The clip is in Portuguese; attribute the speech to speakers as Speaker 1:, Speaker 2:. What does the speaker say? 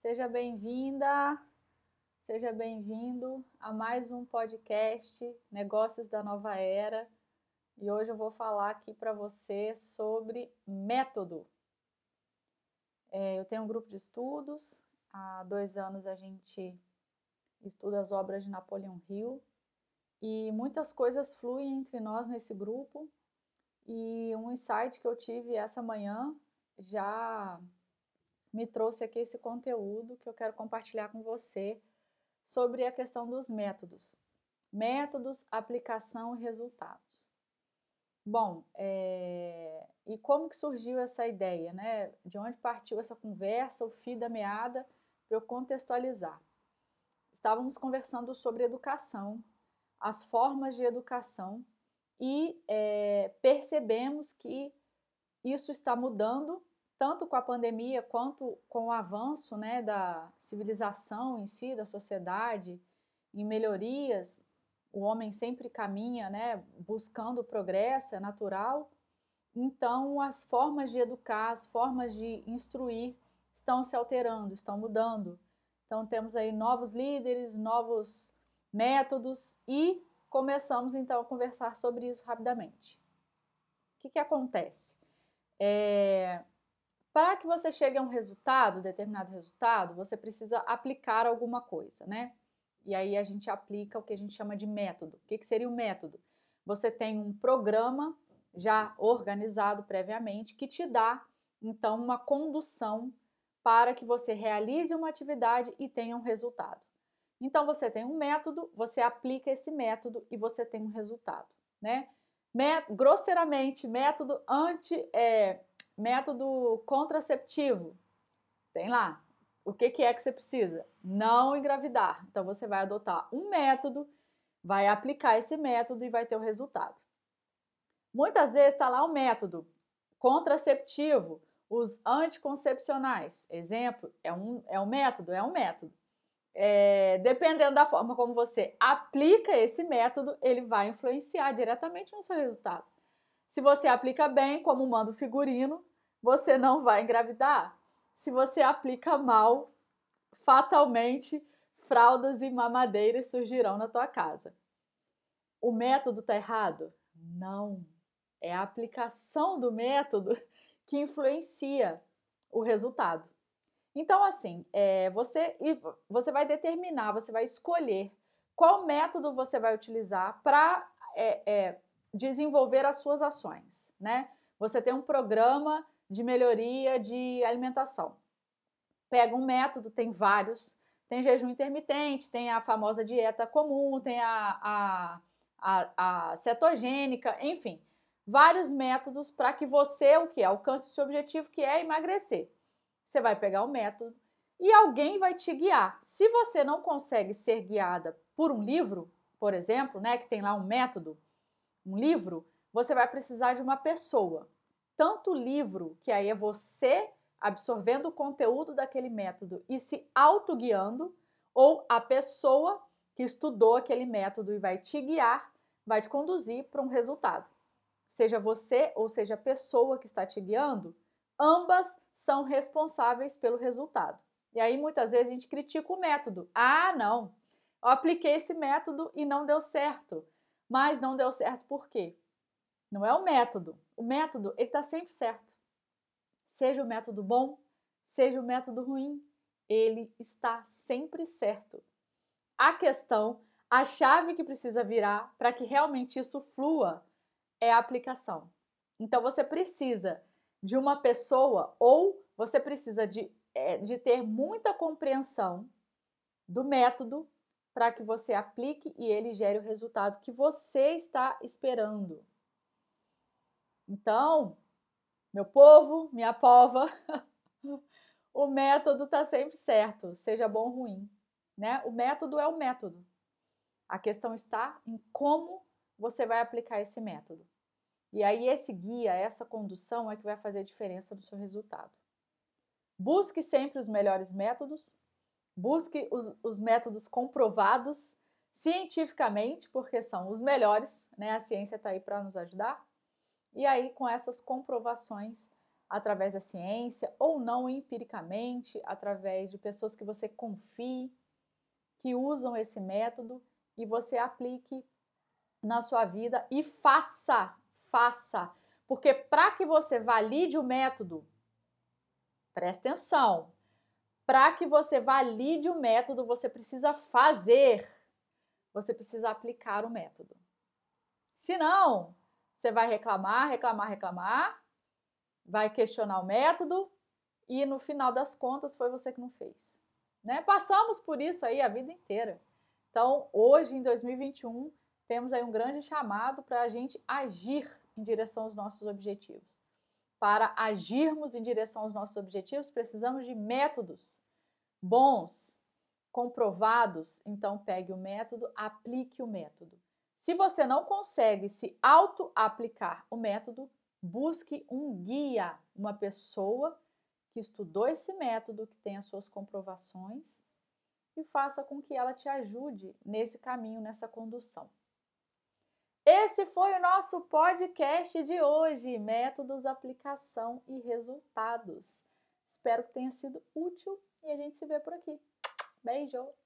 Speaker 1: Seja bem-vinda, seja bem-vindo a mais um podcast Negócios da Nova Era. E hoje eu vou falar aqui para você sobre método. É, eu tenho um grupo de estudos, há dois anos a gente estuda as obras de Napoleão Hill e muitas coisas fluem entre nós nesse grupo. E um insight que eu tive essa manhã já me trouxe aqui esse conteúdo que eu quero compartilhar com você sobre a questão dos métodos. Métodos, aplicação e resultados. Bom, é... e como que surgiu essa ideia, né? De onde partiu essa conversa, o fio da meada, para eu contextualizar. Estávamos conversando sobre educação, as formas de educação, e é, percebemos que isso está mudando tanto com a pandemia quanto com o avanço né, da civilização em si, da sociedade, em melhorias, o homem sempre caminha né, buscando progresso, é natural. Então, as formas de educar, as formas de instruir estão se alterando, estão mudando. Então, temos aí novos líderes, novos métodos e começamos então a conversar sobre isso rapidamente. O que, que acontece? É, para que você chegue a um resultado, determinado resultado, você precisa aplicar alguma coisa, né? E aí a gente aplica o que a gente chama de método. O que, que seria o método? Você tem um programa já organizado previamente que te dá, então, uma condução para que você realize uma atividade e tenha um resultado. Então, você tem um método, você aplica esse método e você tem um resultado, né? Met grosseiramente, método anti, é, Método contraceptivo. Tem lá. O que, que é que você precisa? Não engravidar. Então você vai adotar um método, vai aplicar esse método e vai ter o resultado. Muitas vezes está lá o método contraceptivo, os anticoncepcionais. Exemplo, é um, é um método? É um método. É, dependendo da forma como você aplica esse método, ele vai influenciar diretamente no seu resultado. Se você aplica bem, como manda o figurino, você não vai engravidar. Se você aplica mal, fatalmente fraldas e mamadeiras surgirão na tua casa. O método está errado? Não. É a aplicação do método que influencia o resultado. Então, assim, é, você, você vai determinar, você vai escolher qual método você vai utilizar para é, é, desenvolver as suas ações, né? Você tem um programa de melhoria de alimentação. Pega um método, tem vários, tem jejum intermitente, tem a famosa dieta comum, tem a, a, a, a cetogênica, enfim, vários métodos para que você o que alcance o seu objetivo, que é emagrecer. Você vai pegar o um método e alguém vai te guiar. Se você não consegue ser guiada por um livro, por exemplo, né, que tem lá um método, um livro, você vai precisar de uma pessoa tanto livro, que aí é você absorvendo o conteúdo daquele método e se autoguiando, ou a pessoa que estudou aquele método e vai te guiar, vai te conduzir para um resultado. Seja você ou seja a pessoa que está te guiando, ambas são responsáveis pelo resultado. E aí muitas vezes a gente critica o método. Ah, não, eu apliquei esse método e não deu certo. Mas não deu certo por quê? Não é o método. O método, ele está sempre certo. Seja o método bom, seja o método ruim, ele está sempre certo. A questão, a chave que precisa virar para que realmente isso flua é a aplicação. Então você precisa de uma pessoa ou você precisa de, é, de ter muita compreensão do método para que você aplique e ele gere o resultado que você está esperando. Então, meu povo, minha pova, o método está sempre certo, seja bom ou ruim. Né? O método é o método. A questão está em como você vai aplicar esse método. E aí, esse guia, essa condução é que vai fazer a diferença no seu resultado. Busque sempre os melhores métodos, busque os, os métodos comprovados cientificamente, porque são os melhores, né? A ciência está aí para nos ajudar. E aí, com essas comprovações, através da ciência ou não empiricamente, através de pessoas que você confie, que usam esse método e você aplique na sua vida e faça, faça. Porque para que você valide o método, preste atenção, para que você valide o método, você precisa fazer, você precisa aplicar o método. Se não, você vai reclamar, reclamar, reclamar, vai questionar o método e no final das contas foi você que não fez. Né? Passamos por isso aí a vida inteira. Então, hoje, em 2021, temos aí um grande chamado para a gente agir em direção aos nossos objetivos. Para agirmos em direção aos nossos objetivos, precisamos de métodos bons, comprovados. Então, pegue o método, aplique o método. Se você não consegue se auto-aplicar o método, busque um guia, uma pessoa que estudou esse método, que tem as suas comprovações e faça com que ela te ajude nesse caminho, nessa condução. Esse foi o nosso podcast de hoje: métodos, aplicação e resultados. Espero que tenha sido útil e a gente se vê por aqui. Beijo!